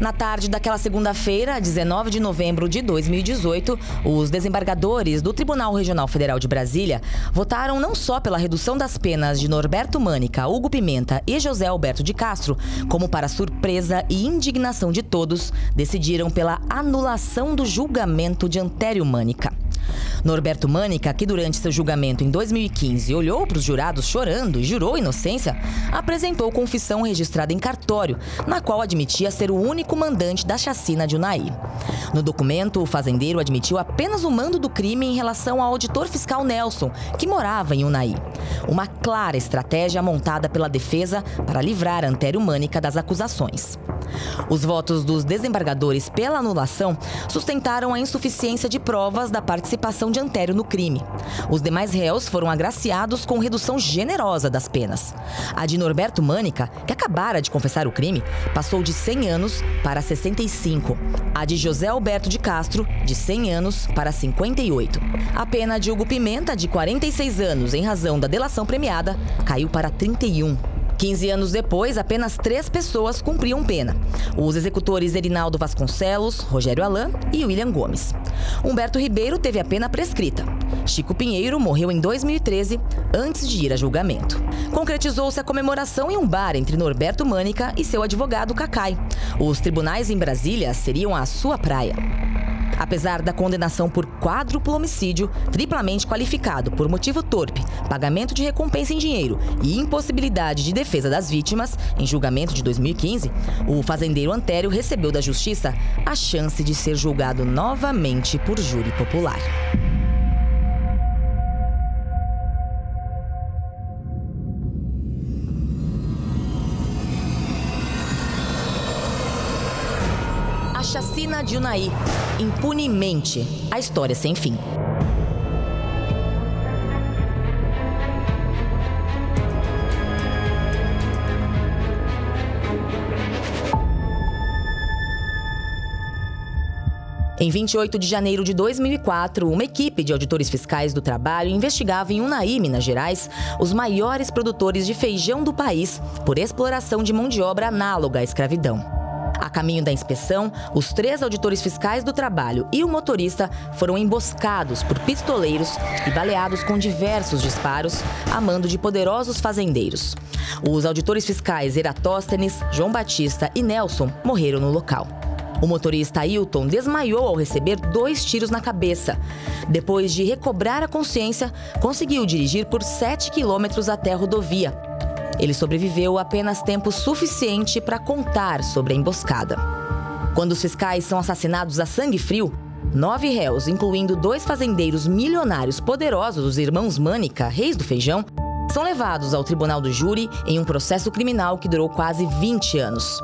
Na tarde daquela segunda-feira, 19 de novembro de 2018, os desembargadores do Tribunal Regional Federal de Brasília votaram não só pela redução das penas de Norberto Mânica, Hugo Pimenta e José Alberto de Castro, como para surpresa e indignação de todos, decidiram pela anulação do julgamento de Antério Mânica. Norberto Mânica, que durante seu julgamento em 2015 olhou para os jurados chorando e jurou inocência, apresentou confissão registrada em cartório, na qual admitia ser o único mandante da chacina de Unai. No documento, o fazendeiro admitiu apenas o mando do crime em relação ao auditor fiscal Nelson, que morava em Unai. Uma clara estratégia montada pela defesa para livrar Antério Mânica das acusações. Os votos dos desembargadores pela anulação sustentaram a insuficiência de provas da participação de Antério no crime. Os demais réus foram agraciados com redução generosa das penas. A de Norberto Mânica, que acabara de confessar o crime, passou de 100 anos para 65. A de José Alberto de Castro, de 100 anos para 58. A pena de Hugo Pimenta, de 46 anos, em razão da delação premiada, caiu para 31. 15 anos depois, apenas três pessoas cumpriam pena: os executores Erinaldo Vasconcelos, Rogério Alain e William Gomes. Humberto Ribeiro teve a pena prescrita. Chico Pinheiro morreu em 2013, antes de ir a julgamento. Concretizou-se a comemoração em um bar entre Norberto Mânica e seu advogado Cacai. Os tribunais em Brasília seriam a sua praia. Apesar da condenação por quádruplo homicídio, triplamente qualificado por motivo torpe, pagamento de recompensa em dinheiro e impossibilidade de defesa das vítimas, em julgamento de 2015, o fazendeiro Antério recebeu da Justiça a chance de ser julgado novamente por júri popular. De Unai. Impunemente. A história sem fim. Em 28 de janeiro de 2004, uma equipe de auditores fiscais do trabalho investigava em Unai, Minas Gerais, os maiores produtores de feijão do país por exploração de mão de obra análoga à escravidão. A caminho da inspeção, os três auditores fiscais do trabalho e o motorista foram emboscados por pistoleiros e baleados com diversos disparos a mando de poderosos fazendeiros. Os auditores fiscais Eratóstenes, João Batista e Nelson morreram no local. O motorista Ailton desmaiou ao receber dois tiros na cabeça. Depois de recobrar a consciência, conseguiu dirigir por 7 quilômetros até a rodovia. Ele sobreviveu apenas tempo suficiente para contar sobre a emboscada. Quando os fiscais são assassinados a sangue frio, nove réus, incluindo dois fazendeiros milionários poderosos, os irmãos Mânica, reis do feijão, são levados ao tribunal do júri em um processo criminal que durou quase 20 anos.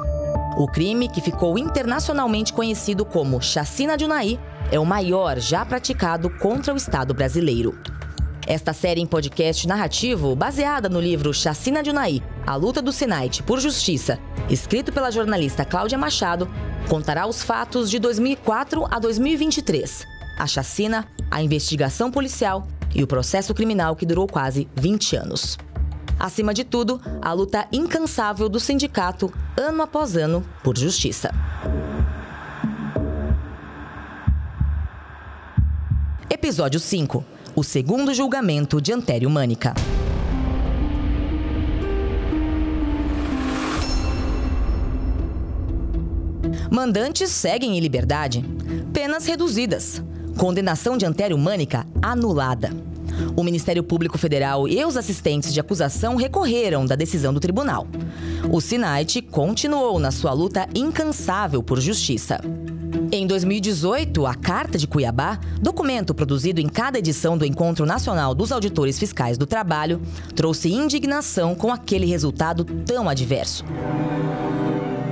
O crime, que ficou internacionalmente conhecido como Chacina de Unai, é o maior já praticado contra o Estado brasileiro. Esta série em podcast narrativo, baseada no livro Chacina de Unai, A Luta do Senate por Justiça, escrito pela jornalista Cláudia Machado, contará os fatos de 2004 a 2023, a chacina, a investigação policial e o processo criminal que durou quase 20 anos. Acima de tudo, a luta incansável do sindicato, ano após ano, por justiça. Episódio 5 O segundo julgamento de Antério Mânica. Mandantes seguem em liberdade. Penas reduzidas. Condenação de Antério Mânica anulada. O Ministério Público Federal e os assistentes de acusação recorreram da decisão do tribunal. O Sinait continuou na sua luta incansável por justiça. Em 2018, a Carta de Cuiabá, documento produzido em cada edição do Encontro Nacional dos Auditores Fiscais do Trabalho, trouxe indignação com aquele resultado tão adverso.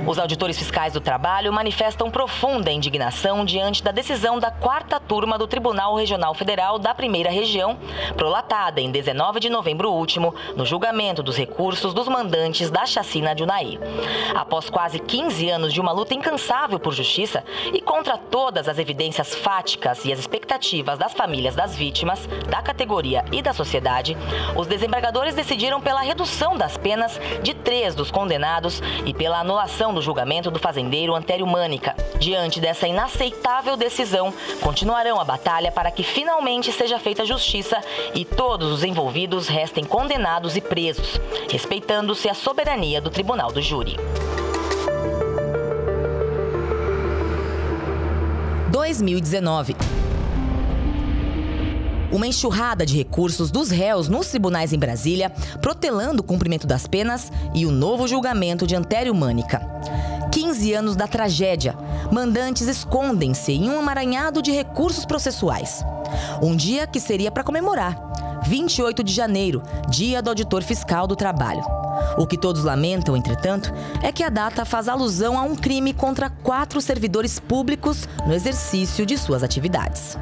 Os auditores fiscais do trabalho manifestam profunda indignação diante da decisão da quarta turma do Tribunal Regional Federal da Primeira Região, prolatada em 19 de novembro último, no julgamento dos recursos dos mandantes da chacina de Unai. Após quase 15 anos de uma luta incansável por justiça e contra todas as evidências fáticas e as expectativas das famílias das vítimas, da categoria e da sociedade, os desembargadores decidiram pela redução das penas de três dos condenados e pela anulação do julgamento do fazendeiro Antério Mânica. Diante dessa inaceitável decisão, continuarão a batalha para que finalmente seja feita justiça e todos os envolvidos restem condenados e presos, respeitando-se a soberania do Tribunal do Júri. 2019 uma enxurrada de recursos dos réus nos tribunais em Brasília, protelando o cumprimento das penas e o novo julgamento de Antério Mânica. 15 anos da tragédia, mandantes escondem-se em um emaranhado de recursos processuais. Um dia que seria para comemorar, 28 de janeiro, dia do auditor fiscal do trabalho. O que todos lamentam, entretanto, é que a data faz alusão a um crime contra quatro servidores públicos no exercício de suas atividades.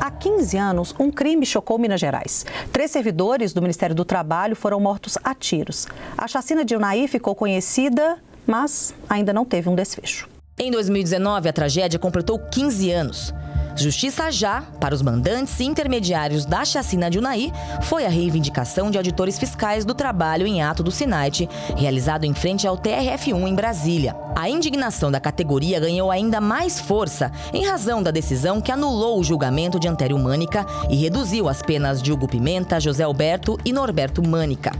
Há 15 anos, um crime chocou Minas Gerais. Três servidores do Ministério do Trabalho foram mortos a tiros. A chacina de Unai ficou conhecida, mas ainda não teve um desfecho. Em 2019, a tragédia completou 15 anos. Justiça já para os mandantes e intermediários da chacina de Unai foi a reivindicação de auditores fiscais do trabalho em ato do SINAIT, realizado em frente ao TRF1 em Brasília. A indignação da categoria ganhou ainda mais força em razão da decisão que anulou o julgamento de Antério Mânica e reduziu as penas de Hugo Pimenta, José Alberto e Norberto Mânica.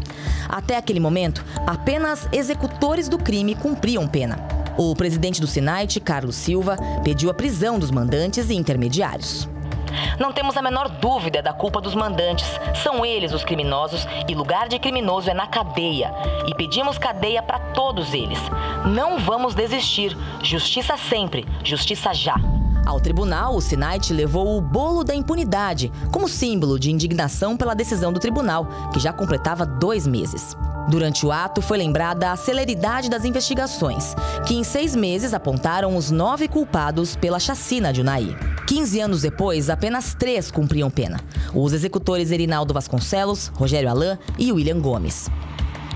Até aquele momento, apenas executores do crime cumpriam pena. O presidente do Sinait, Carlos Silva, pediu a prisão dos mandantes e intermediários. Não temos a menor dúvida da culpa dos mandantes. São eles os criminosos e lugar de criminoso é na cadeia. E pedimos cadeia para todos eles. Não vamos desistir. Justiça sempre, justiça já. Ao tribunal, o Sinait levou o bolo da impunidade como símbolo de indignação pela decisão do tribunal, que já completava dois meses. Durante o ato, foi lembrada a celeridade das investigações, que em seis meses apontaram os nove culpados pela chacina de Unai. 15 anos depois, apenas três cumpriam pena: os executores Erinaldo Vasconcelos, Rogério Alain e William Gomes.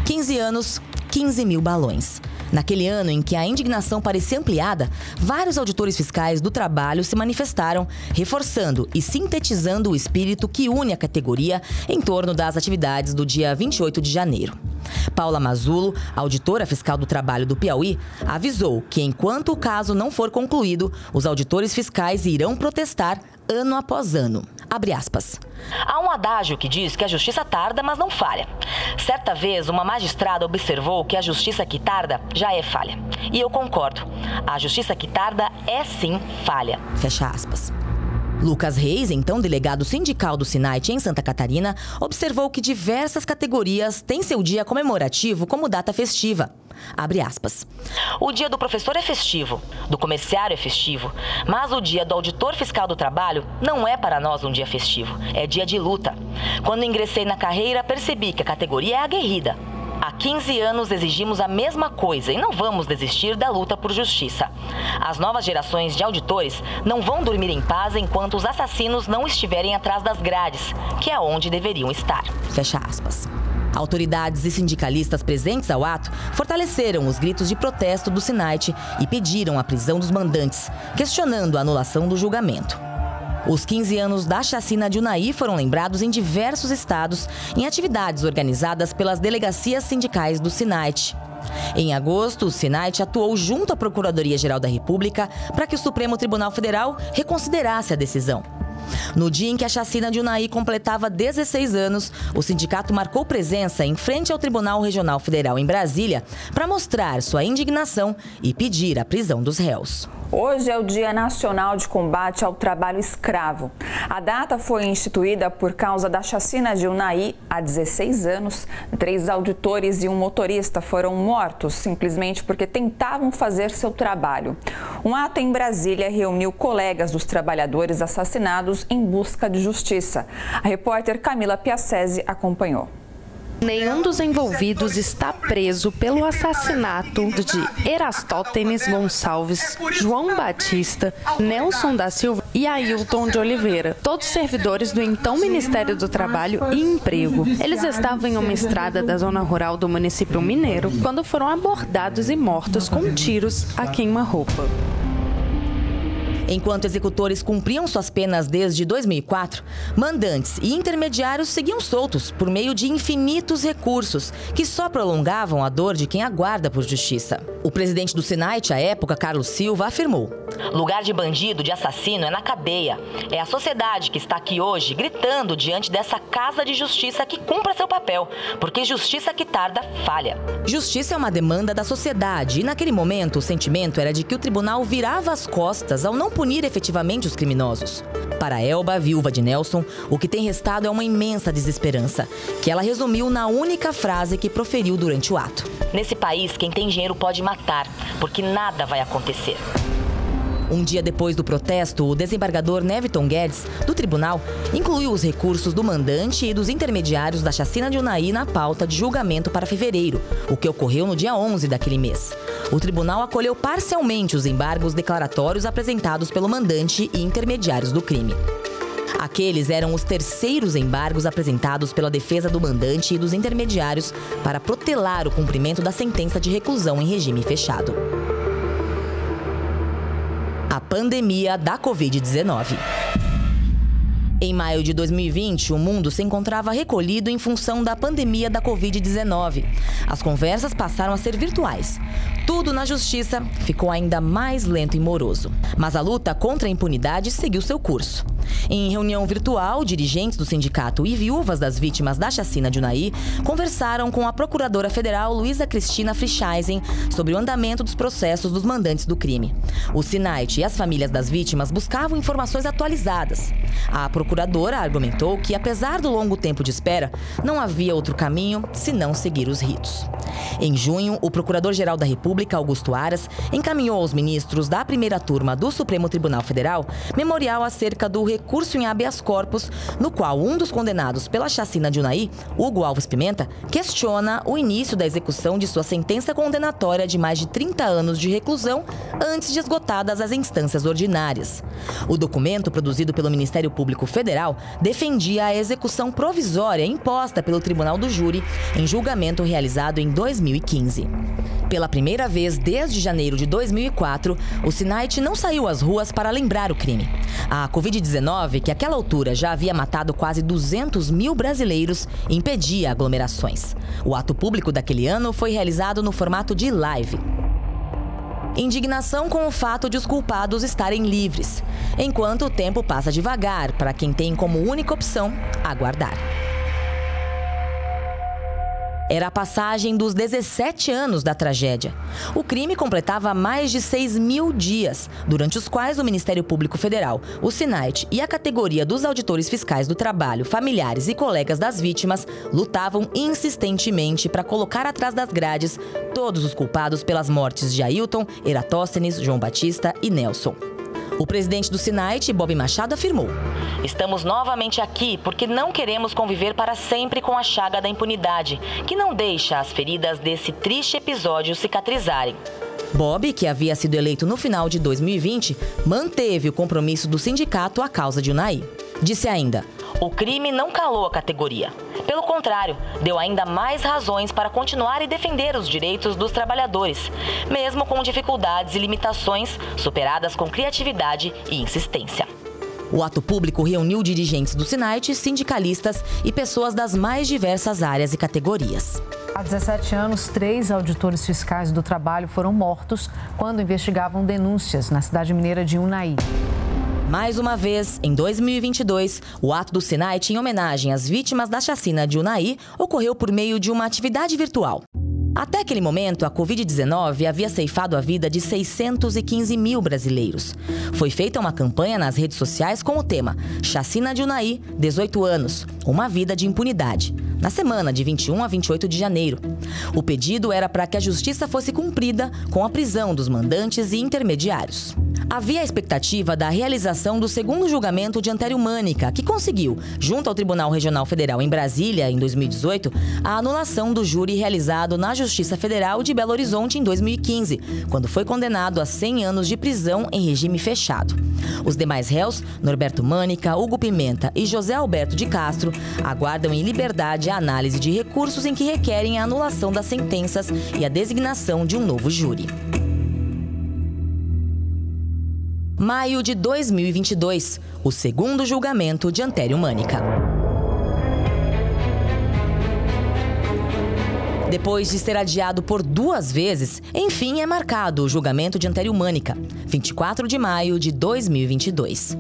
15 anos, 15 mil balões. Naquele ano em que a indignação parecia ampliada, vários auditores fiscais do trabalho se manifestaram, reforçando e sintetizando o espírito que une a categoria em torno das atividades do dia 28 de janeiro. Paula Mazulo, auditora fiscal do trabalho do Piauí, avisou que enquanto o caso não for concluído, os auditores fiscais irão protestar ano após ano. Abre aspas. Há um adágio que diz que a justiça tarda, mas não falha. Certa vez, uma magistrada observou que a justiça que tarda já é falha. E eu concordo. A justiça que tarda é sim falha. Fecha aspas. Lucas Reis, então delegado sindical do Sinait em Santa Catarina, observou que diversas categorias têm seu dia comemorativo como data festiva. Abre aspas. O dia do professor é festivo, do comerciário é festivo, mas o dia do auditor fiscal do trabalho não é para nós um dia festivo, é dia de luta. Quando ingressei na carreira, percebi que a categoria é aguerrida. Há 15 anos exigimos a mesma coisa e não vamos desistir da luta por justiça. As novas gerações de auditores não vão dormir em paz enquanto os assassinos não estiverem atrás das grades, que é onde deveriam estar. Fecha aspas. Autoridades e sindicalistas presentes ao ato fortaleceram os gritos de protesto do Sinait e pediram a prisão dos mandantes, questionando a anulação do julgamento. Os 15 anos da chacina de Unai foram lembrados em diversos estados em atividades organizadas pelas delegacias sindicais do Sinait. Em agosto, o Sinait atuou junto à Procuradoria-Geral da República para que o Supremo Tribunal Federal reconsiderasse a decisão. No dia em que a chacina de Unai completava 16 anos, o sindicato marcou presença em frente ao Tribunal Regional Federal em Brasília para mostrar sua indignação e pedir a prisão dos réus. Hoje é o Dia Nacional de Combate ao Trabalho Escravo. A data foi instituída por causa da chacina de Unai há 16 anos. Três auditores e um motorista foram mortos simplesmente porque tentavam fazer seu trabalho. Um ato em Brasília reuniu colegas dos trabalhadores assassinados em busca de justiça. A repórter Camila Piacese acompanhou. Nenhum dos envolvidos está preso pelo assassinato de Erastótenes Gonçalves, João Batista, Nelson da Silva e Ailton de Oliveira, todos servidores do então Ministério do Trabalho e Emprego. Eles estavam em uma estrada da zona rural do município mineiro quando foram abordados e mortos com tiros a queima-roupa. Enquanto executores cumpriam suas penas desde 2004, mandantes e intermediários seguiam soltos por meio de infinitos recursos que só prolongavam a dor de quem aguarda por justiça. O presidente do Senate, à época, Carlos Silva, afirmou: Lugar de bandido, de assassino é na cadeia. É a sociedade que está aqui hoje gritando diante dessa casa de justiça que cumpra seu papel, porque justiça que tarda falha. Justiça é uma demanda da sociedade e, naquele momento, o sentimento era de que o tribunal virava as costas ao não punir efetivamente os criminosos. Para Elba, viúva de Nelson, o que tem restado é uma imensa desesperança, que ela resumiu na única frase que proferiu durante o ato. Nesse país, quem tem dinheiro pode matar, porque nada vai acontecer. Um dia depois do protesto, o desembargador Neviton Guedes, do tribunal, incluiu os recursos do mandante e dos intermediários da chacina de Unai na pauta de julgamento para fevereiro, o que ocorreu no dia 11 daquele mês. O tribunal acolheu parcialmente os embargos declaratórios apresentados pelo mandante e intermediários do crime. Aqueles eram os terceiros embargos apresentados pela defesa do mandante e dos intermediários para protelar o cumprimento da sentença de reclusão em regime fechado a pandemia da Covid-19. Em maio de 2020, o mundo se encontrava recolhido em função da pandemia da Covid-19. As conversas passaram a ser virtuais. Tudo na justiça ficou ainda mais lento e moroso. Mas a luta contra a impunidade seguiu seu curso. Em reunião virtual, dirigentes do sindicato e viúvas das vítimas da chacina de Unai conversaram com a procuradora federal Luísa Cristina Frischeisen sobre o andamento dos processos dos mandantes do crime. O Sinait e as famílias das vítimas buscavam informações atualizadas. A procuradora argumentou que, apesar do longo tempo de espera, não havia outro caminho senão seguir os ritos. Em junho, o Procurador-Geral da República, Augusto Aras, encaminhou aos ministros da primeira turma do Supremo Tribunal Federal memorial acerca do recurso em habeas corpus, no qual um dos condenados pela chacina de Unai, Hugo Alves Pimenta, questiona o início da execução de sua sentença condenatória de mais de 30 anos de reclusão antes de esgotadas as instâncias ordinárias. O documento, produzido pelo Ministério Público Federal, defendia a execução provisória imposta pelo Tribunal do Júri em julgamento realizado em 2015. Pela primeira vez desde janeiro de 2004, o Sinait não saiu às ruas para lembrar o crime. A Covid-19, que àquela altura já havia matado quase 200 mil brasileiros, impedia aglomerações. O ato público daquele ano foi realizado no formato de live. Indignação com o fato de os culpados estarem livres, enquanto o tempo passa devagar para quem tem como única opção aguardar. Era a passagem dos 17 anos da tragédia. O crime completava mais de 6 mil dias, durante os quais o Ministério Público Federal, o SINAIT e a categoria dos auditores fiscais do trabalho, familiares e colegas das vítimas lutavam insistentemente para colocar atrás das grades todos os culpados pelas mortes de Ailton, Eratóstenes, João Batista e Nelson. O presidente do Sinait, Bob Machado, afirmou: Estamos novamente aqui porque não queremos conviver para sempre com a chaga da impunidade, que não deixa as feridas desse triste episódio cicatrizarem. Bob, que havia sido eleito no final de 2020, manteve o compromisso do sindicato à causa de Unai. Disse ainda: o crime não calou a categoria. Pelo contrário, deu ainda mais razões para continuar e defender os direitos dos trabalhadores, mesmo com dificuldades e limitações superadas com criatividade e insistência. O ato público reuniu dirigentes do Sinait, sindicalistas e pessoas das mais diversas áreas e categorias. Há 17 anos, três auditores fiscais do trabalho foram mortos quando investigavam denúncias na cidade mineira de Unai. Mais uma vez, em 2022, o ato do Senai em homenagem às vítimas da chacina de Unai ocorreu por meio de uma atividade virtual. Até aquele momento, a Covid-19 havia ceifado a vida de 615 mil brasileiros. Foi feita uma campanha nas redes sociais com o tema Chacina de Unai, 18 anos, uma vida de impunidade, na semana de 21 a 28 de janeiro. O pedido era para que a justiça fosse cumprida com a prisão dos mandantes e intermediários. Havia a expectativa da realização do segundo julgamento de Antério Mânica, que conseguiu, junto ao Tribunal Regional Federal em Brasília, em 2018, a anulação do júri realizado na Justiça Federal de Belo Horizonte em 2015, quando foi condenado a 100 anos de prisão em regime fechado. Os demais réus, Norberto Mânica, Hugo Pimenta e José Alberto de Castro, aguardam em liberdade a análise de recursos em que requerem a anulação das sentenças e a designação de um novo júri. maio de 2022, o segundo julgamento de Antério Mânica. Depois de ser adiado por duas vezes, enfim é marcado o julgamento de Antério Mânica, 24 de maio de 2022.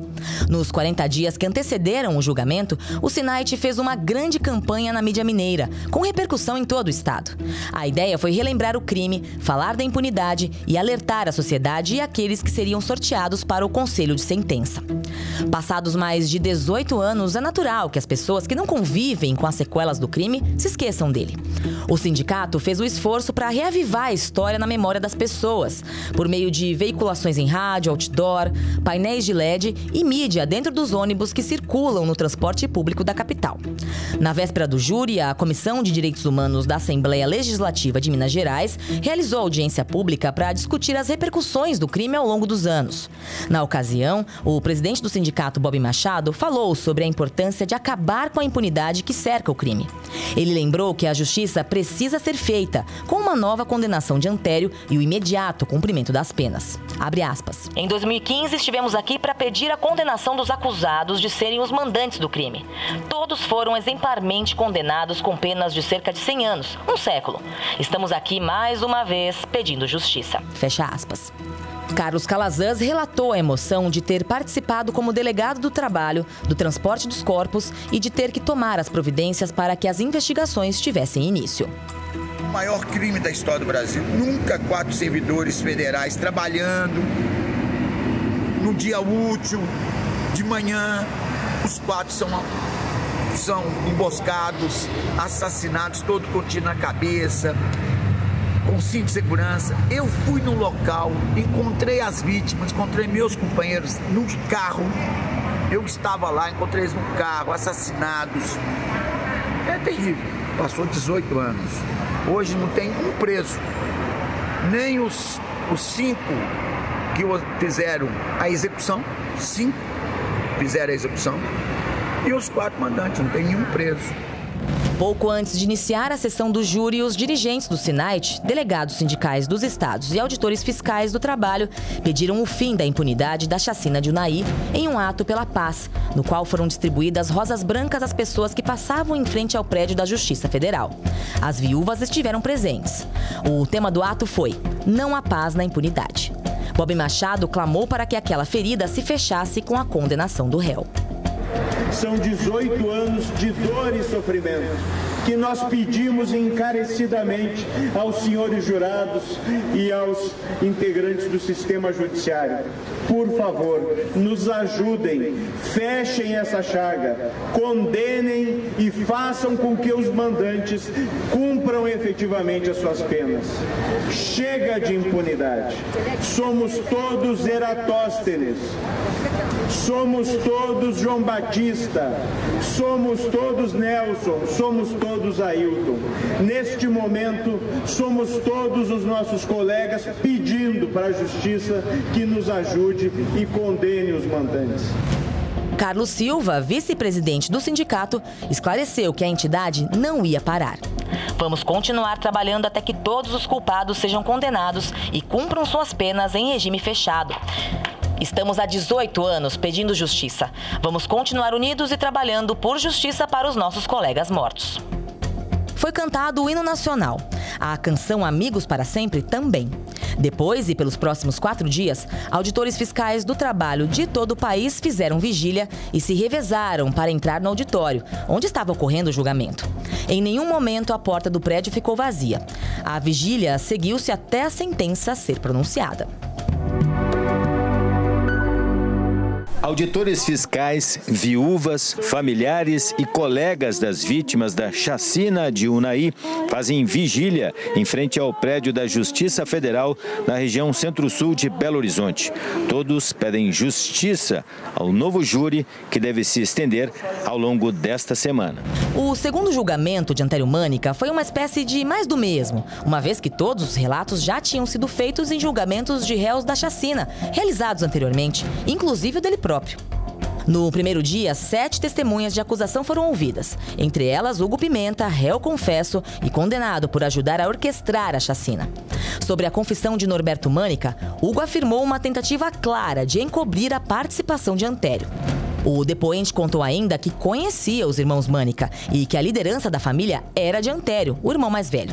Nos 40 dias que antecederam o julgamento, o Sinait fez uma grande campanha na mídia mineira, com repercussão em todo o estado. A ideia foi relembrar o crime, falar da impunidade e alertar a sociedade e aqueles que seriam sorteados para o conselho de sentença. Passados mais de 18 anos, é natural que as pessoas que não convivem com as sequelas do crime se esqueçam dele. O sindicato fez o esforço para reavivar a história na memória das pessoas, por meio de veiculações em rádio, outdoor, painéis de LED e mídia dentro dos ônibus que circulam no transporte público da capital. Na véspera do júri, a Comissão de Direitos Humanos da Assembleia Legislativa de Minas Gerais realizou audiência pública para discutir as repercussões do crime ao longo dos anos. Na ocasião, o presidente do sindicato, Bob Machado, falou sobre a importância de acabar com a impunidade que cerca o crime. Ele lembrou que a justiça precisa ser feita com uma nova condenação de Antério e o imediato cumprimento das penas. Abre aspas. Em 2015, estivemos aqui para pedir a condenação dos acusados de serem os mandantes do crime. Todos foram exemplarmente condenados com penas de cerca de 100 anos, um século. Estamos aqui mais uma vez pedindo justiça. Fecha aspas. Carlos Calazans relatou a emoção de ter participado como delegado do trabalho, do transporte dos corpos e de ter que tomar as providências para que as investigações tivessem início. O maior crime da história do Brasil. Nunca quatro servidores federais trabalhando no dia útil, de manhã. Os quatro são, são emboscados, assassinados, todo com tiro na cabeça com cinto de segurança. Eu fui no local, encontrei as vítimas, encontrei meus companheiros no carro. Eu estava lá, encontrei eles no carro, assassinados. É terrível. Passou 18 anos. Hoje não tem um preso. Nem os, os cinco que fizeram a execução, cinco fizeram a execução, e os quatro mandantes, não tem nenhum preso. Pouco antes de iniciar a sessão do júri, os dirigentes do SINAIT, delegados sindicais dos estados e auditores fiscais do trabalho pediram o fim da impunidade da chacina de Unai em um ato pela paz, no qual foram distribuídas rosas brancas às pessoas que passavam em frente ao prédio da Justiça Federal. As viúvas estiveram presentes. O tema do ato foi Não há paz na impunidade. Bob Machado clamou para que aquela ferida se fechasse com a condenação do réu. São 18 anos de dor e sofrimento que nós pedimos encarecidamente aos senhores jurados e aos integrantes do sistema judiciário. Por favor, nos ajudem, fechem essa chaga, condenem e façam com que os mandantes cumpram efetivamente as suas penas. Chega de impunidade. Somos todos Eratóstenes. Somos todos João Batista, somos todos Nelson, somos todos Ailton. Neste momento, somos todos os nossos colegas pedindo para a justiça que nos ajude e condene os mandantes. Carlos Silva, vice-presidente do sindicato, esclareceu que a entidade não ia parar. Vamos continuar trabalhando até que todos os culpados sejam condenados e cumpram suas penas em regime fechado. Estamos há 18 anos pedindo justiça. Vamos continuar unidos e trabalhando por justiça para os nossos colegas mortos. Foi cantado o hino nacional. A canção Amigos para Sempre também. Depois e pelos próximos quatro dias, auditores fiscais do trabalho de todo o país fizeram vigília e se revezaram para entrar no auditório, onde estava ocorrendo o julgamento. Em nenhum momento a porta do prédio ficou vazia. A vigília seguiu-se até a sentença ser pronunciada. Auditores fiscais, viúvas, familiares e colegas das vítimas da chacina de Unai fazem vigília em frente ao prédio da Justiça Federal na região centro-sul de Belo Horizonte. Todos pedem justiça ao novo júri que deve se estender ao longo desta semana. O segundo julgamento de Antério Mânica foi uma espécie de mais do mesmo, uma vez que todos os relatos já tinham sido feitos em julgamentos de réus da chacina, realizados anteriormente, inclusive o dele próprio. No primeiro dia, sete testemunhas de acusação foram ouvidas. Entre elas, Hugo Pimenta, réu confesso e condenado por ajudar a orquestrar a chacina. Sobre a confissão de Norberto Mânica, Hugo afirmou uma tentativa clara de encobrir a participação de Antério. O depoente contou ainda que conhecia os irmãos Mânica e que a liderança da família era de Antério, o irmão mais velho.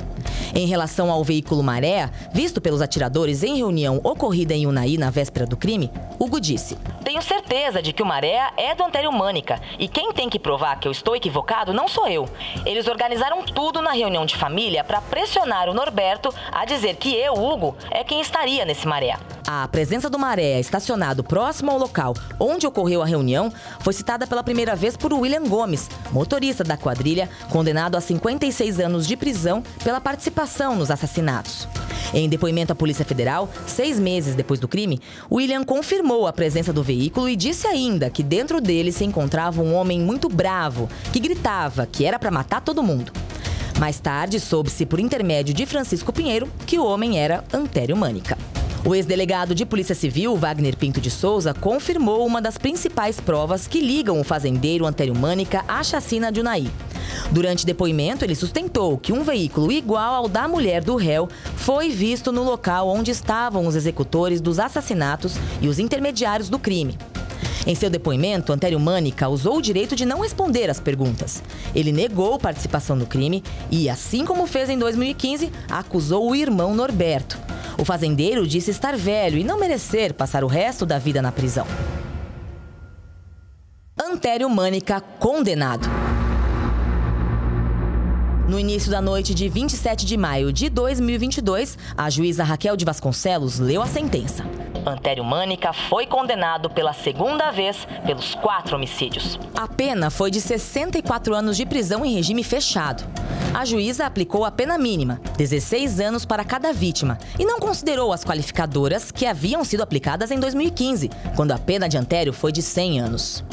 Em relação ao veículo Maré, visto pelos atiradores em reunião ocorrida em Unai na véspera do crime, Hugo disse: Tenho certeza de que o Maré é do Antério Mânica e quem tem que provar que eu estou equivocado não sou eu. Eles organizaram tudo na reunião de família para pressionar o Norberto a dizer que eu, Hugo, é quem estaria nesse Maré. A presença do Maré estacionado próximo ao local onde ocorreu a reunião foi citada pela primeira vez por William Gomes, motorista da quadrilha, condenado a 56 anos de prisão pela participação nos assassinatos. Em depoimento à Polícia Federal, seis meses depois do crime, William confirmou a presença do veículo e disse ainda que dentro dele se encontrava um homem muito bravo, que gritava que era para matar todo mundo. Mais tarde, soube-se por intermédio de Francisco Pinheiro que o homem era Antério Mânica. O ex-delegado de Polícia Civil, Wagner Pinto de Souza, confirmou uma das principais provas que ligam o fazendeiro Antério Mânica à chacina de Unai. Durante depoimento, ele sustentou que um veículo igual ao da mulher do réu foi visto no local onde estavam os executores dos assassinatos e os intermediários do crime. Em seu depoimento, Antério Mânica usou o direito de não responder às perguntas. Ele negou participação no crime e, assim como fez em 2015, acusou o irmão Norberto. O fazendeiro disse estar velho e não merecer passar o resto da vida na prisão. Antério Mânica condenado. No início da noite de 27 de maio de 2022, a juíza Raquel de Vasconcelos leu a sentença. Antério Mânica foi condenado pela segunda vez pelos quatro homicídios. A pena foi de 64 anos de prisão em regime fechado. A juíza aplicou a pena mínima, 16 anos para cada vítima, e não considerou as qualificadoras que haviam sido aplicadas em 2015, quando a pena de Antério foi de 100 anos.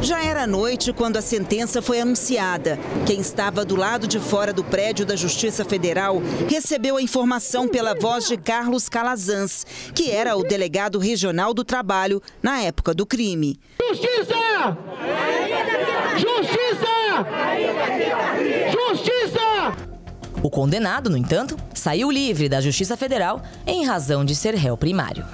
Já era noite quando a sentença foi anunciada. Quem estava do lado de fora do prédio da Justiça Federal recebeu a informação pela voz de Carlos Calazans, que era o delegado regional do trabalho na época do crime. Justiça! Justiça! Justiça! Condenado, no entanto, saiu livre da Justiça Federal em razão de ser réu primário.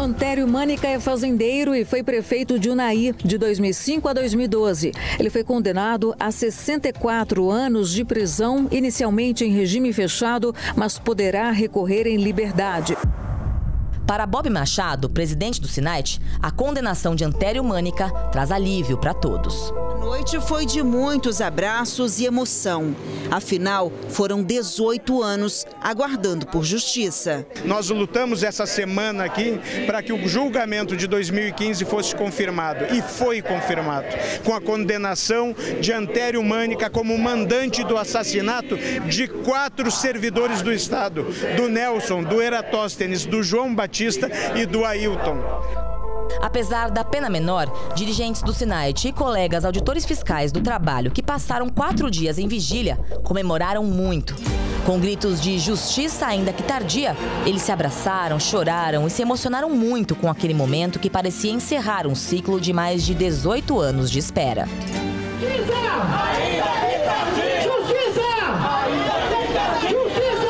Antério Mânica é fazendeiro e foi prefeito de Unai de 2005 a 2012. Ele foi condenado a 64 anos de prisão, inicialmente em regime fechado, mas poderá recorrer em liberdade. Para Bob Machado, presidente do Sinait, a condenação de Antério Mânica traz alívio para todos. A noite foi de muitos abraços e emoção. Afinal, foram 18 anos aguardando por justiça. Nós lutamos essa semana aqui para que o julgamento de 2015 fosse confirmado e foi confirmado, com a condenação de Antério Mânica como mandante do assassinato de quatro servidores do Estado, do Nelson, do Eratóstenes, do João Batista e do Ailton. Apesar da pena menor, dirigentes do Sinait e colegas auditores fiscais do trabalho que passaram quatro dias em vigília comemoraram muito. Com gritos de justiça, ainda que tardia, eles se abraçaram, choraram e se emocionaram muito com aquele momento que parecia encerrar um ciclo de mais de 18 anos de espera.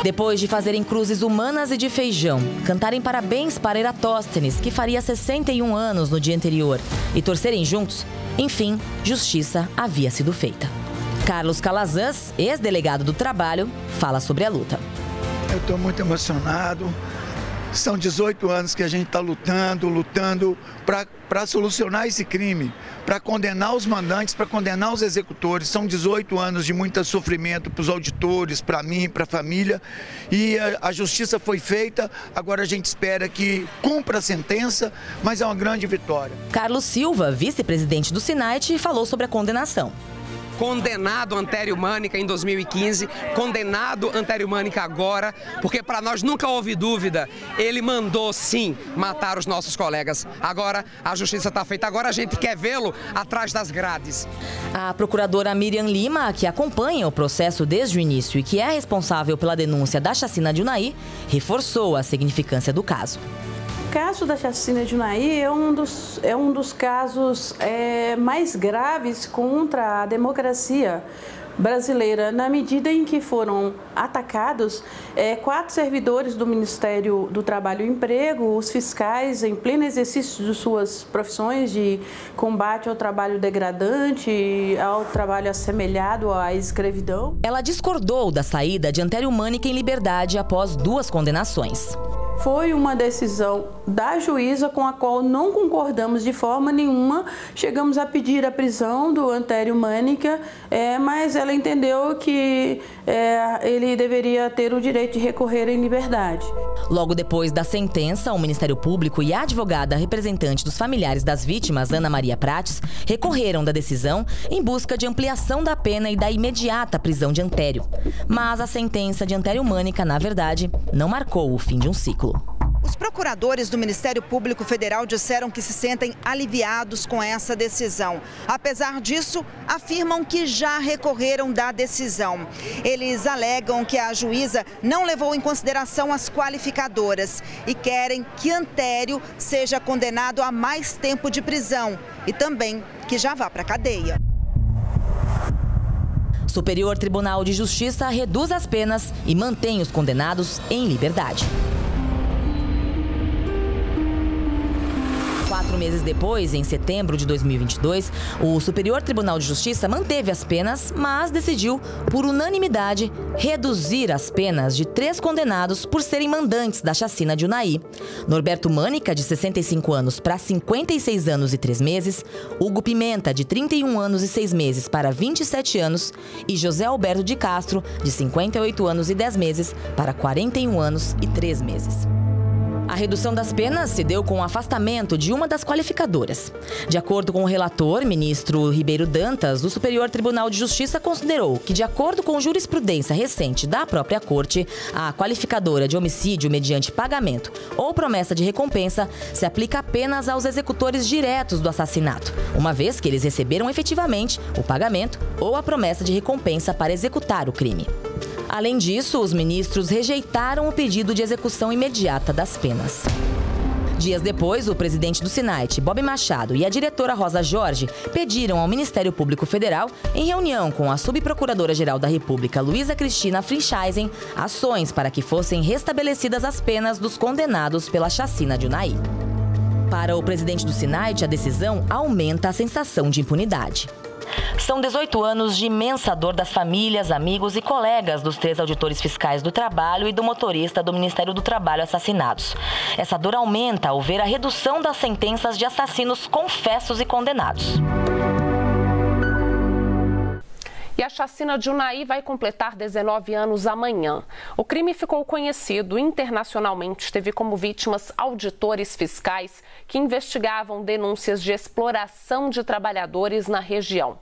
Depois de fazerem cruzes humanas e de feijão, cantarem parabéns para Eratóstenes, que faria 61 anos no dia anterior, e torcerem juntos, enfim, justiça havia sido feita. Carlos Calazans, ex-delegado do trabalho, fala sobre a luta. Eu estou muito emocionado. São 18 anos que a gente está lutando, lutando para solucionar esse crime, para condenar os mandantes, para condenar os executores. São 18 anos de muito sofrimento para os auditores, para mim, para a família. E a, a justiça foi feita, agora a gente espera que cumpra a sentença, mas é uma grande vitória. Carlos Silva, vice-presidente do Sinait, falou sobre a condenação condenado Antério Mânica em 2015, condenado Antério Mânica agora, porque para nós nunca houve dúvida, ele mandou sim matar os nossos colegas. Agora a justiça está feita, agora a gente quer vê-lo atrás das grades. A procuradora Miriam Lima, que acompanha o processo desde o início e que é responsável pela denúncia da chacina de Unai, reforçou a significância do caso. Caso da chacina de Unaí é um dos, é um dos casos é, mais graves contra a democracia brasileira, na medida em que foram atacados é, quatro servidores do Ministério do Trabalho e Emprego, os fiscais, em pleno exercício de suas profissões de combate ao trabalho degradante, ao trabalho assemelhado à escravidão. Ela discordou da saída de Antério Mânica em liberdade após duas condenações foi uma decisão da juíza com a qual não concordamos de forma nenhuma. Chegamos a pedir a prisão do Antério Mânica, é, mas ela entendeu que é, ele deveria ter o direito de recorrer em liberdade. Logo depois da sentença, o Ministério Público e a advogada representante dos familiares das vítimas, Ana Maria Prates, recorreram da decisão em busca de ampliação da pena e da imediata prisão de Antério. Mas a sentença de Antério Mânica, na verdade, não marcou o fim de um ciclo. Os procuradores do Ministério Público Federal disseram que se sentem aliviados com essa decisão. Apesar disso, afirmam que já recorreram da decisão. Eles alegam que a juíza não levou em consideração as qualificadoras e querem que Antério seja condenado a mais tempo de prisão e também que já vá para a cadeia. Superior Tribunal de Justiça reduz as penas e mantém os condenados em liberdade. Meses depois, em setembro de 2022, o Superior Tribunal de Justiça manteve as penas, mas decidiu, por unanimidade, reduzir as penas de três condenados por serem mandantes da chacina de Unai. Norberto Mânica, de 65 anos para 56 anos e 3 meses, Hugo Pimenta, de 31 anos e 6 meses para 27 anos, e José Alberto de Castro, de 58 anos e 10 meses para 41 anos e 3 meses. A redução das penas se deu com o afastamento de uma das qualificadoras. De acordo com o relator, ministro Ribeiro Dantas, o Superior Tribunal de Justiça considerou que, de acordo com jurisprudência recente da própria Corte, a qualificadora de homicídio mediante pagamento ou promessa de recompensa se aplica apenas aos executores diretos do assassinato, uma vez que eles receberam efetivamente o pagamento ou a promessa de recompensa para executar o crime. Além disso, os ministros rejeitaram o pedido de execução imediata das penas. Dias depois, o presidente do Sinait, Bob Machado, e a diretora Rosa Jorge pediram ao Ministério Público Federal, em reunião com a subprocuradora-geral da República, Luísa Cristina Frinchaisen, ações para que fossem restabelecidas as penas dos condenados pela chacina de Unai. Para o presidente do Sinait, a decisão aumenta a sensação de impunidade. São 18 anos de imensa dor das famílias, amigos e colegas dos três auditores fiscais do trabalho e do motorista do Ministério do Trabalho assassinados. Essa dor aumenta ao ver a redução das sentenças de assassinos confessos e condenados. E a chacina de Unai vai completar 19 anos amanhã. O crime ficou conhecido internacionalmente, teve como vítimas auditores fiscais que investigavam denúncias de exploração de trabalhadores na região.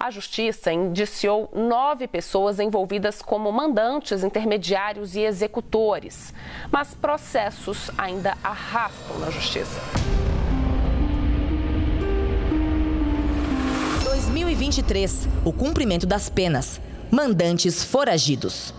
A justiça indiciou nove pessoas envolvidas como mandantes, intermediários e executores. Mas processos ainda arrastam na justiça. 2023, o cumprimento das penas. Mandantes foragidos.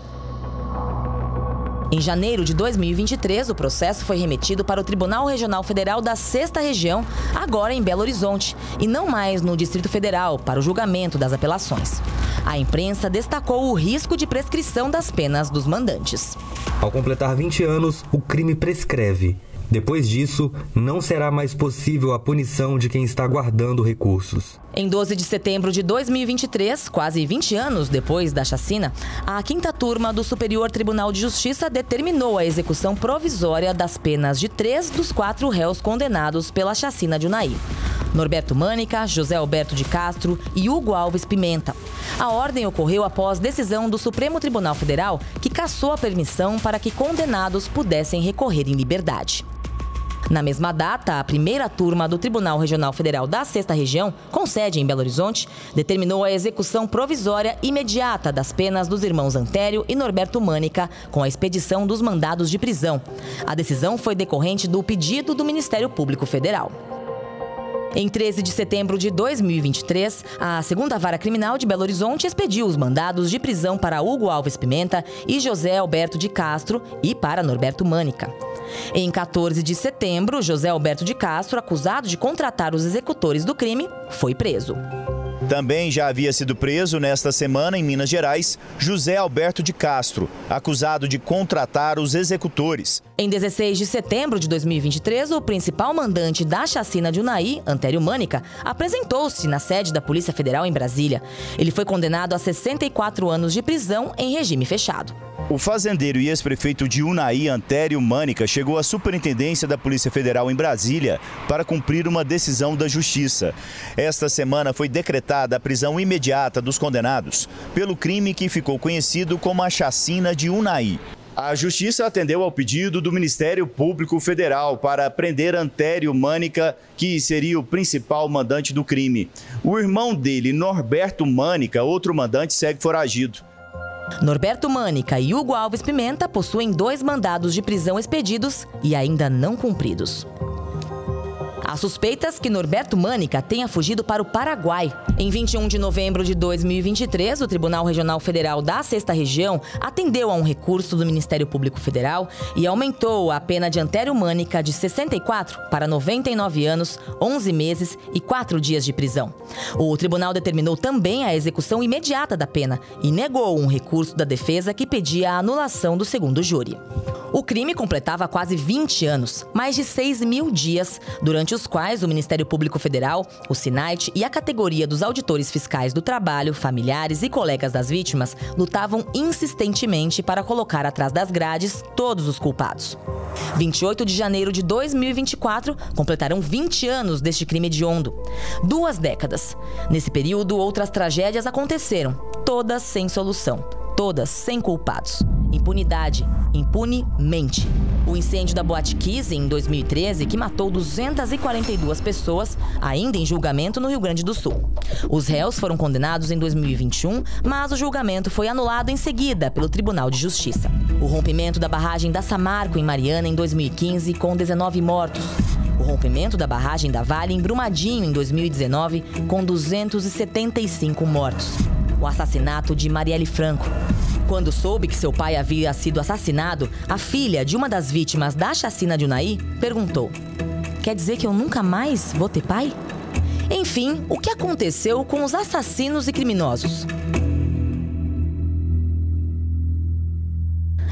Em janeiro de 2023, o processo foi remetido para o Tribunal Regional Federal da Sexta Região, agora em Belo Horizonte, e não mais no Distrito Federal, para o julgamento das apelações. A imprensa destacou o risco de prescrição das penas dos mandantes. Ao completar 20 anos, o crime prescreve depois disso, não será mais possível a punição de quem está guardando recursos. Em 12 de setembro de 2023, quase 20 anos depois da chacina, a quinta turma do Superior Tribunal de Justiça determinou a execução provisória das penas de três dos quatro réus condenados pela chacina de Unai. Norberto Mânica, José Alberto de Castro e Hugo Alves Pimenta. A ordem ocorreu após decisão do Supremo Tribunal Federal, que cassou a permissão para que condenados pudessem recorrer em liberdade. Na mesma data, a primeira turma do Tribunal Regional Federal da Sexta Região, com sede em Belo Horizonte, determinou a execução provisória imediata das penas dos irmãos Antério e Norberto Mânica, com a expedição dos mandados de prisão. A decisão foi decorrente do pedido do Ministério Público Federal. Em 13 de setembro de 2023, a segunda vara criminal de Belo Horizonte expediu os mandados de prisão para Hugo Alves Pimenta e José Alberto de Castro e para Norberto Mânica. Em 14 de setembro, José Alberto de Castro, acusado de contratar os executores do crime, foi preso. Também já havia sido preso nesta semana em Minas Gerais José Alberto de Castro, acusado de contratar os executores. Em 16 de setembro de 2023, o principal mandante da chacina de Unai, Antério Mânica, apresentou-se na sede da Polícia Federal em Brasília. Ele foi condenado a 64 anos de prisão em regime fechado. O fazendeiro e ex-prefeito de Unai, Antério Mânica, chegou à superintendência da Polícia Federal em Brasília para cumprir uma decisão da Justiça. Esta semana foi decretada a prisão imediata dos condenados pelo crime que ficou conhecido como a chacina de Unai. A Justiça atendeu ao pedido do Ministério Público Federal para prender Antério Mânica, que seria o principal mandante do crime. O irmão dele, Norberto Mânica, outro mandante, segue foragido. Norberto Mânica e Hugo Alves Pimenta possuem dois mandados de prisão expedidos e ainda não cumpridos. Há suspeitas que Norberto Mânica tenha fugido para o Paraguai. Em 21 de novembro de 2023, o Tribunal Regional Federal da Sexta Região atendeu a um recurso do Ministério Público Federal e aumentou a pena de Antério Mânica de 64 para 99 anos, 11 meses e 4 dias de prisão. O tribunal determinou também a execução imediata da pena e negou um recurso da defesa que pedia a anulação do segundo júri. O crime completava quase 20 anos, mais de 6 mil dias, durante os quais o Ministério Público Federal, o SINAIT e a categoria dos auditores fiscais do trabalho, familiares e colegas das vítimas lutavam insistentemente para colocar atrás das grades todos os culpados. 28 de janeiro de 2024 completaram 20 anos deste crime hediondo. Duas décadas. Nesse período, outras tragédias aconteceram, todas sem solução, todas sem culpados. Impunidade, impunemente. O incêndio da Boate Kiss em 2013, que matou 242 pessoas, ainda em julgamento no Rio Grande do Sul. Os réus foram condenados em 2021, mas o julgamento foi anulado em seguida pelo Tribunal de Justiça. O rompimento da barragem da Samarco em Mariana em 2015, com 19 mortos. O rompimento da barragem da Vale em Brumadinho em 2019, com 275 mortos. O assassinato de Marielle Franco. Quando soube que seu pai havia sido assassinado, a filha de uma das vítimas da chacina de Unai perguntou: Quer dizer que eu nunca mais vou ter pai? Enfim, o que aconteceu com os assassinos e criminosos?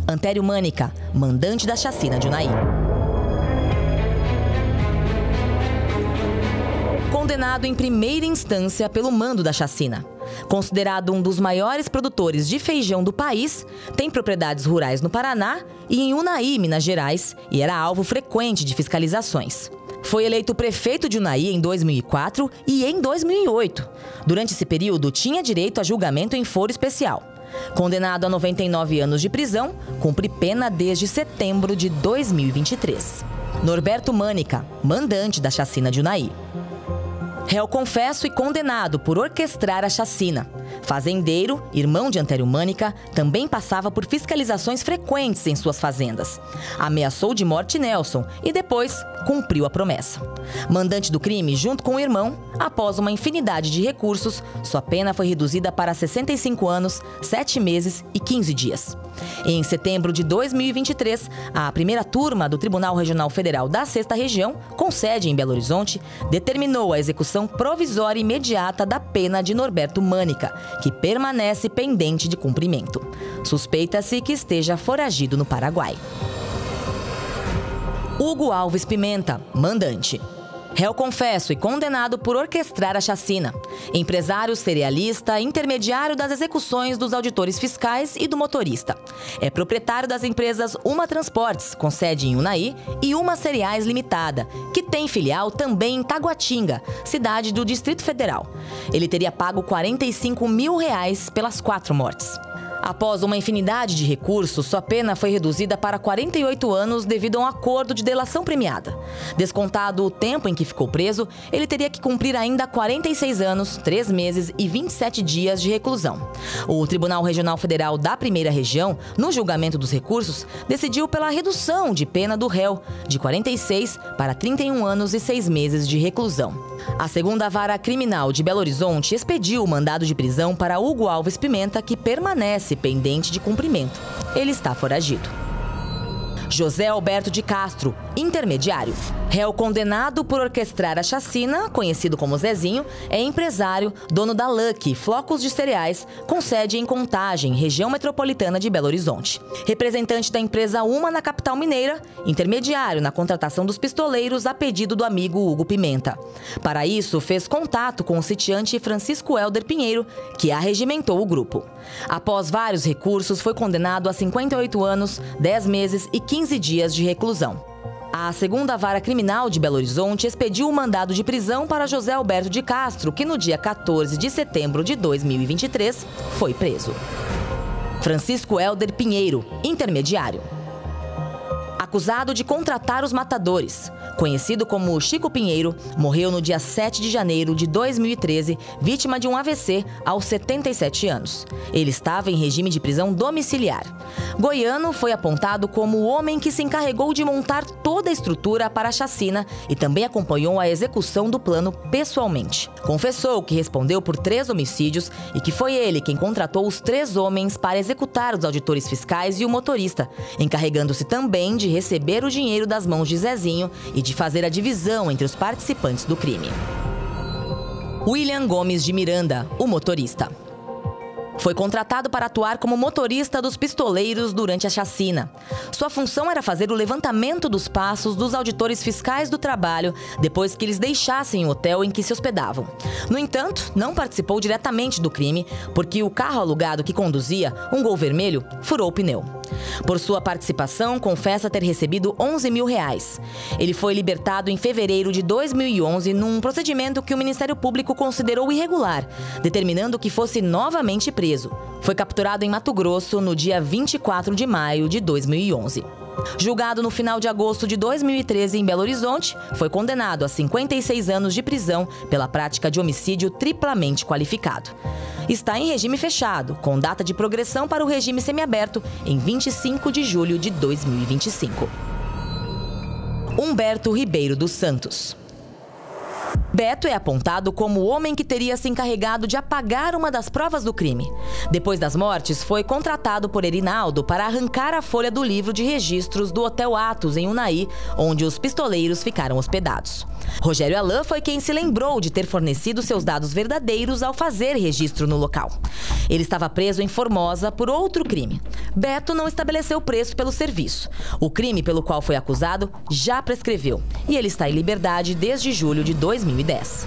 Antério Mânica, mandante da chacina de Unai. Condenado em primeira instância pelo mando da chacina. Considerado um dos maiores produtores de feijão do país, tem propriedades rurais no Paraná e em Unai, Minas Gerais, e era alvo frequente de fiscalizações. Foi eleito prefeito de Unai em 2004 e em 2008. Durante esse período, tinha direito a julgamento em foro especial. Condenado a 99 anos de prisão, cumpre pena desde setembro de 2023. Norberto Mânica, mandante da chacina de Unai. Réu confesso e condenado por orquestrar a chacina. Fazendeiro, irmão de Antério Mânica, também passava por fiscalizações frequentes em suas fazendas. Ameaçou de morte Nelson e depois cumpriu a promessa. Mandante do crime junto com o irmão, após uma infinidade de recursos, sua pena foi reduzida para 65 anos, 7 meses e 15 dias. Em setembro de 2023, a primeira turma do Tribunal Regional Federal da Sexta Região, com sede em Belo Horizonte, determinou a execução provisória imediata da pena de Norberto Mânica, que permanece pendente de cumprimento. Suspeita-se que esteja foragido no Paraguai. Hugo Alves Pimenta, mandante. Réu confesso e condenado por orquestrar a chacina. Empresário cerealista, intermediário das execuções dos auditores fiscais e do motorista. É proprietário das empresas Uma Transportes, com sede em Unai, e Uma Cereais Limitada, que tem filial também em Taguatinga, cidade do Distrito Federal. Ele teria pago 45 mil reais pelas quatro mortes. Após uma infinidade de recursos, sua pena foi reduzida para 48 anos devido a um acordo de delação premiada. Descontado o tempo em que ficou preso, ele teria que cumprir ainda 46 anos, 3 meses e 27 dias de reclusão. O Tribunal Regional Federal da Primeira Região, no julgamento dos recursos, decidiu pela redução de pena do réu, de 46 para 31 anos e 6 meses de reclusão. A segunda vara criminal de Belo Horizonte expediu o mandado de prisão para Hugo Alves Pimenta, que permanece pendente de cumprimento. Ele está foragido. José Alberto de Castro, intermediário. Réu condenado por orquestrar a chacina, conhecido como Zezinho, é empresário, dono da Lucky, flocos de cereais, com sede em Contagem, região metropolitana de Belo Horizonte. Representante da empresa Uma na capital mineira, intermediário na contratação dos pistoleiros a pedido do amigo Hugo Pimenta. Para isso, fez contato com o sitiante Francisco Helder Pinheiro, que arregimentou o grupo. Após vários recursos, foi condenado a 58 anos, 10 meses e 15 dias de reclusão. A segunda vara criminal de Belo Horizonte expediu o um mandado de prisão para José Alberto de Castro, que no dia 14 de setembro de 2023 foi preso. Francisco Helder Pinheiro, intermediário. Acusado de contratar os matadores, conhecido como Chico Pinheiro, morreu no dia 7 de janeiro de 2013, vítima de um AVC aos 77 anos. Ele estava em regime de prisão domiciliar. Goiano foi apontado como o homem que se encarregou de montar toda a estrutura para a chacina e também acompanhou a execução do plano pessoalmente. Confessou que respondeu por três homicídios e que foi ele quem contratou os três homens para executar os auditores fiscais e o motorista, encarregando-se também de receber o dinheiro das mãos de Zezinho e de fazer a divisão entre os participantes do crime. William Gomes de Miranda, o motorista. Foi contratado para atuar como motorista dos pistoleiros durante a chacina. Sua função era fazer o levantamento dos passos dos auditores fiscais do trabalho depois que eles deixassem o hotel em que se hospedavam. No entanto, não participou diretamente do crime, porque o carro alugado que conduzia, um Gol Vermelho, furou o pneu. Por sua participação, confessa ter recebido 11 mil reais. Ele foi libertado em fevereiro de 2011 num procedimento que o Ministério Público considerou irregular, determinando que fosse novamente preso. Foi capturado em Mato Grosso no dia 24 de maio de 2011. Julgado no final de agosto de 2013 em Belo Horizonte, foi condenado a 56 anos de prisão pela prática de homicídio triplamente qualificado. Está em regime fechado, com data de progressão para o regime semiaberto em 25 de julho de 2025. Humberto Ribeiro dos Santos. Beto é apontado como o homem que teria se encarregado de apagar uma das provas do crime. Depois das mortes, foi contratado por Erinaldo para arrancar a folha do livro de registros do Hotel Atos, em Unai, onde os pistoleiros ficaram hospedados. Rogério Alain foi quem se lembrou de ter fornecido seus dados verdadeiros ao fazer registro no local. Ele estava preso em Formosa por outro crime. Beto não estabeleceu preço pelo serviço. O crime pelo qual foi acusado já prescreveu e ele está em liberdade desde julho de 2010. 2010.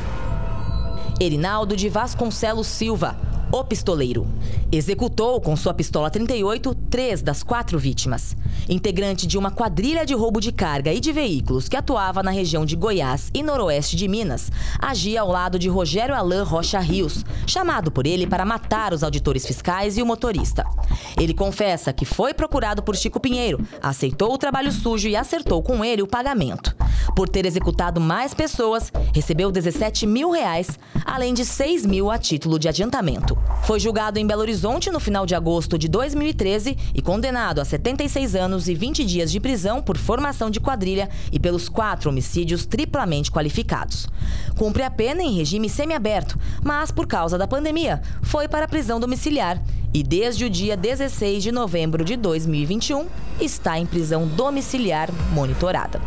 Erinaldo de Vasconcelos Silva, o pistoleiro. Executou com sua pistola 38 três das quatro vítimas. Integrante de uma quadrilha de roubo de carga e de veículos que atuava na região de Goiás e noroeste de Minas, agia ao lado de Rogério Alain Rocha Rios, chamado por ele para matar os auditores fiscais e o motorista. Ele confessa que foi procurado por Chico Pinheiro, aceitou o trabalho sujo e acertou com ele o pagamento. Por ter executado mais pessoas, recebeu 17 mil reais, além de 6 mil a título de adiantamento. Foi julgado em Belo Horizonte no final de agosto de 2013 e condenado a 76 anos e 20 dias de prisão por formação de quadrilha e pelos quatro homicídios triplamente qualificados. Cumpre a pena em regime semiaberto, mas por causa da pandemia, foi para a prisão domiciliar e desde o dia 16 de novembro de 2021 está em prisão domiciliar monitorada.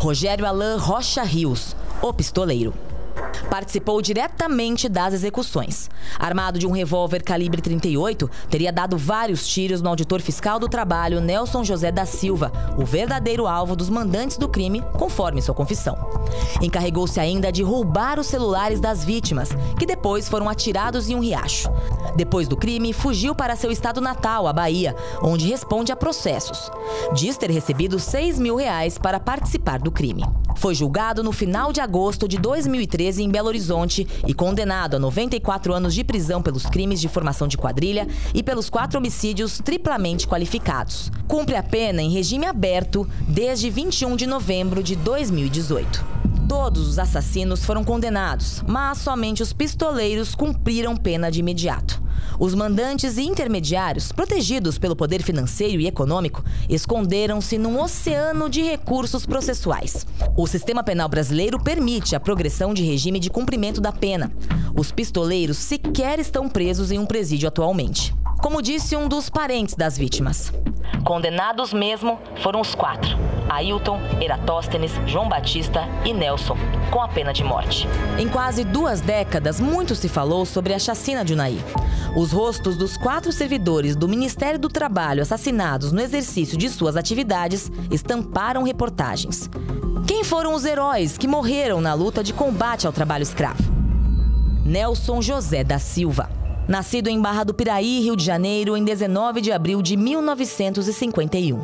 Rogério Alain Rocha Rios, o pistoleiro. Participou diretamente das execuções. Armado de um revólver calibre 38, teria dado vários tiros no auditor fiscal do trabalho Nelson José da Silva, o verdadeiro alvo dos mandantes do crime, conforme sua confissão. Encarregou-se ainda de roubar os celulares das vítimas, que depois foram atirados em um riacho. Depois do crime, fugiu para seu estado natal, a Bahia, onde responde a processos. Diz ter recebido 6 mil reais para participar do crime. Foi julgado no final de agosto de 2013 em Belo Horizonte e condenado a 94 anos de prisão pelos crimes de formação de quadrilha e pelos quatro homicídios triplamente qualificados. Cumpre a pena em regime aberto desde 21 de novembro de 2018. Todos os assassinos foram condenados, mas somente os pistoleiros cumpriram pena de imediato. Os mandantes e intermediários, protegidos pelo poder financeiro e econômico, esconderam-se num oceano de recursos processuais. O sistema penal brasileiro permite a progressão de regime de cumprimento da pena. Os pistoleiros sequer estão presos em um presídio atualmente. Como disse um dos parentes das vítimas. Condenados mesmo foram os quatro: Ailton, Eratóstenes, João Batista e Nelson, com a pena de morte. Em quase duas décadas, muito se falou sobre a chacina de Unai. Os rostos dos quatro servidores do Ministério do Trabalho assassinados no exercício de suas atividades estamparam reportagens. Quem foram os heróis que morreram na luta de combate ao trabalho escravo? Nelson José da Silva. Nascido em Barra do Piraí, Rio de Janeiro, em 19 de abril de 1951.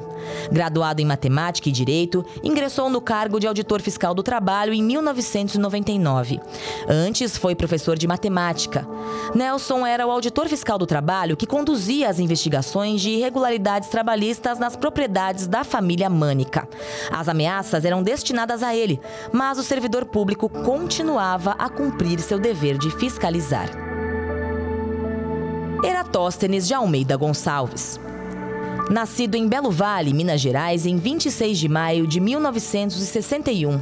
Graduado em Matemática e Direito, ingressou no cargo de Auditor Fiscal do Trabalho em 1999. Antes, foi professor de matemática. Nelson era o auditor fiscal do trabalho que conduzia as investigações de irregularidades trabalhistas nas propriedades da família Mânica. As ameaças eram destinadas a ele, mas o servidor público continuava a cumprir seu dever de fiscalizar. Eratóstenes de Almeida Gonçalves. Nascido em Belo Vale, Minas Gerais, em 26 de maio de 1961.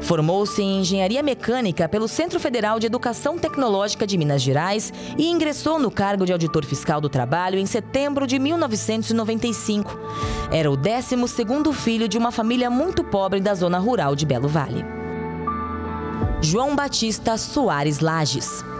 Formou-se em Engenharia Mecânica pelo Centro Federal de Educação Tecnológica de Minas Gerais e ingressou no cargo de auditor fiscal do trabalho em setembro de 1995. Era o 12º filho de uma família muito pobre da zona rural de Belo Vale. João Batista Soares Lages.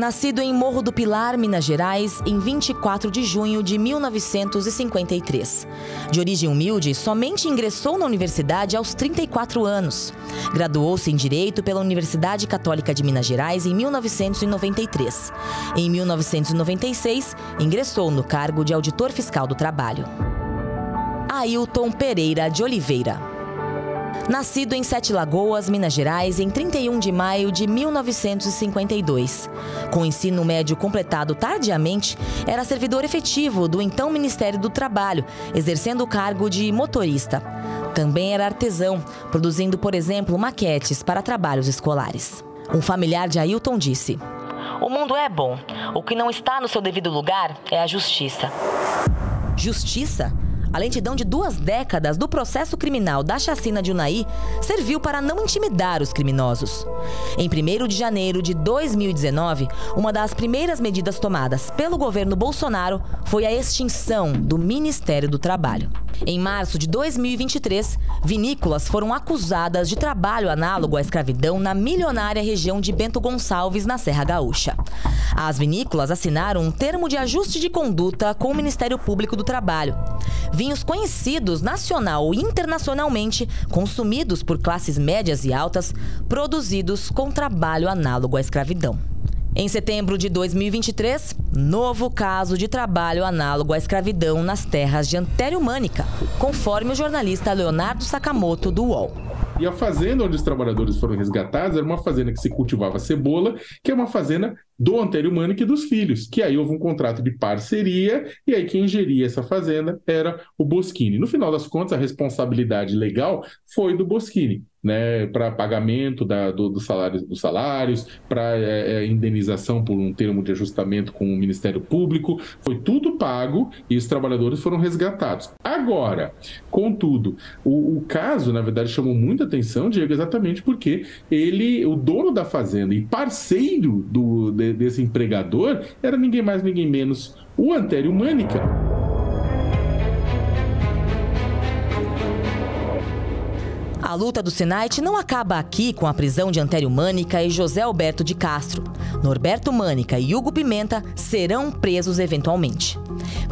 Nascido em Morro do Pilar, Minas Gerais, em 24 de junho de 1953. De origem humilde, somente ingressou na universidade aos 34 anos. Graduou-se em Direito pela Universidade Católica de Minas Gerais em 1993. Em 1996, ingressou no cargo de Auditor Fiscal do Trabalho. Ailton Pereira de Oliveira. Nascido em Sete Lagoas, Minas Gerais, em 31 de maio de 1952. Com ensino médio completado tardiamente, era servidor efetivo do então Ministério do Trabalho, exercendo o cargo de motorista. Também era artesão, produzindo, por exemplo, maquetes para trabalhos escolares. Um familiar de Ailton disse: O mundo é bom. O que não está no seu devido lugar é a justiça. Justiça? A lentidão de duas décadas do processo criminal da chacina de Unai serviu para não intimidar os criminosos. Em 1 de janeiro de 2019, uma das primeiras medidas tomadas pelo governo Bolsonaro foi a extinção do Ministério do Trabalho. Em março de 2023, vinícolas foram acusadas de trabalho análogo à escravidão na milionária região de Bento Gonçalves, na Serra Gaúcha. As vinícolas assinaram um termo de ajuste de conduta com o Ministério Público do Trabalho. Vinhos conhecidos nacional e internacionalmente, consumidos por classes médias e altas, produzidos com trabalho análogo à escravidão. Em setembro de 2023, novo caso de trabalho análogo à escravidão nas terras de Antério Mânica, conforme o jornalista Leonardo Sakamoto do UOL. E a fazenda onde os trabalhadores foram resgatados era uma fazenda que se cultivava cebola, que é uma fazenda do Antério Mânica e dos filhos, que aí houve um contrato de parceria, e aí quem geria essa fazenda era o Boschini. No final das contas, a responsabilidade legal foi do Boschini né, para pagamento da, do, do salário, dos salários, para é, é, indenização por um termo de ajustamento com o Ministério Público, foi tudo pago e os trabalhadores foram resgatados. Agora, contudo, o, o caso, na verdade, chamou muita atenção, Diego, exatamente porque ele, o dono da fazenda e parceiro do, de, desse empregador, era ninguém mais, ninguém menos o Antério Mânica. A luta do Senate não acaba aqui com a prisão de Antério Mânica e José Alberto de Castro. Norberto Mânica e Hugo Pimenta serão presos eventualmente.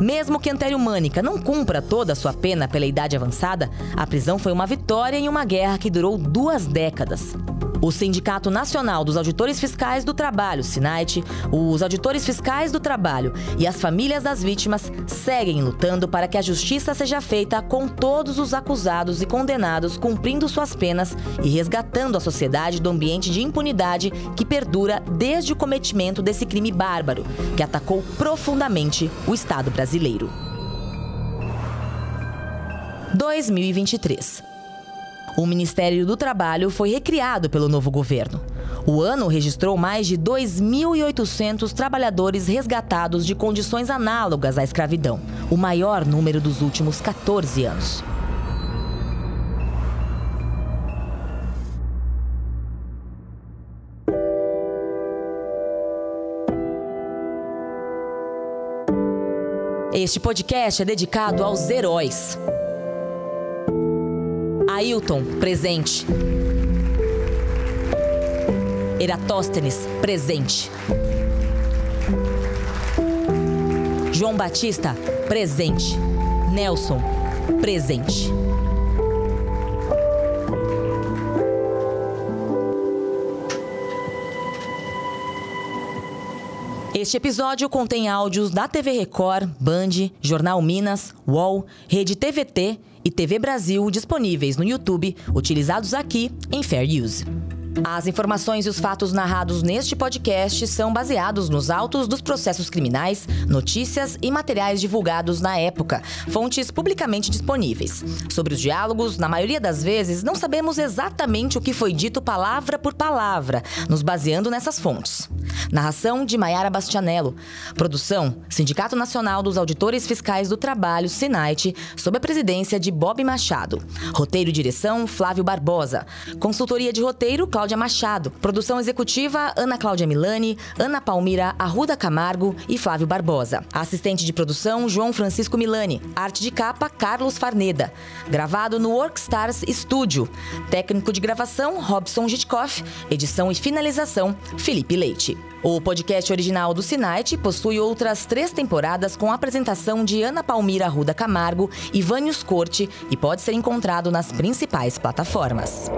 Mesmo que Antério Mânica não cumpra toda a sua pena pela idade avançada, a prisão foi uma vitória em uma guerra que durou duas décadas. O Sindicato Nacional dos Auditores Fiscais do Trabalho, SINAIT, os auditores fiscais do trabalho e as famílias das vítimas seguem lutando para que a justiça seja feita com todos os acusados e condenados cumprindo suas penas e resgatando a sociedade do ambiente de impunidade que perdura desde o cometimento desse crime bárbaro, que atacou profundamente o Estado brasileiro. 2023 o Ministério do Trabalho foi recriado pelo novo governo. O ano registrou mais de 2.800 trabalhadores resgatados de condições análogas à escravidão, o maior número dos últimos 14 anos. Este podcast é dedicado aos heróis. Ailton, presente. Eratóstenes, presente. João Batista, presente. Nelson, presente. Este episódio contém áudios da TV Record, Band, Jornal Minas, UOL, Rede TVT e TV Brasil disponíveis no YouTube, utilizados aqui em Fair Use. As informações e os fatos narrados neste podcast são baseados nos autos dos processos criminais, notícias e materiais divulgados na época, fontes publicamente disponíveis. Sobre os diálogos, na maioria das vezes, não sabemos exatamente o que foi dito palavra por palavra, nos baseando nessas fontes. Narração de Maiara Bastianello. Produção: Sindicato Nacional dos Auditores Fiscais do Trabalho, SINAIT, sob a presidência de Bob Machado. Roteiro e direção: Flávio Barbosa. Consultoria de roteiro: Cláudia Machado. Produção executiva: Ana Cláudia Milani, Ana Palmira Arruda Camargo e Flávio Barbosa. Assistente de produção: João Francisco Milani. Arte de capa: Carlos Farneda. Gravado no Workstars Studio. Técnico de gravação: Robson Gitkoff. Edição e finalização: Felipe Leite. O podcast original do Sinite possui outras três temporadas com apresentação de Ana Palmira Ruda Camargo e Vânios Corte e pode ser encontrado nas principais plataformas.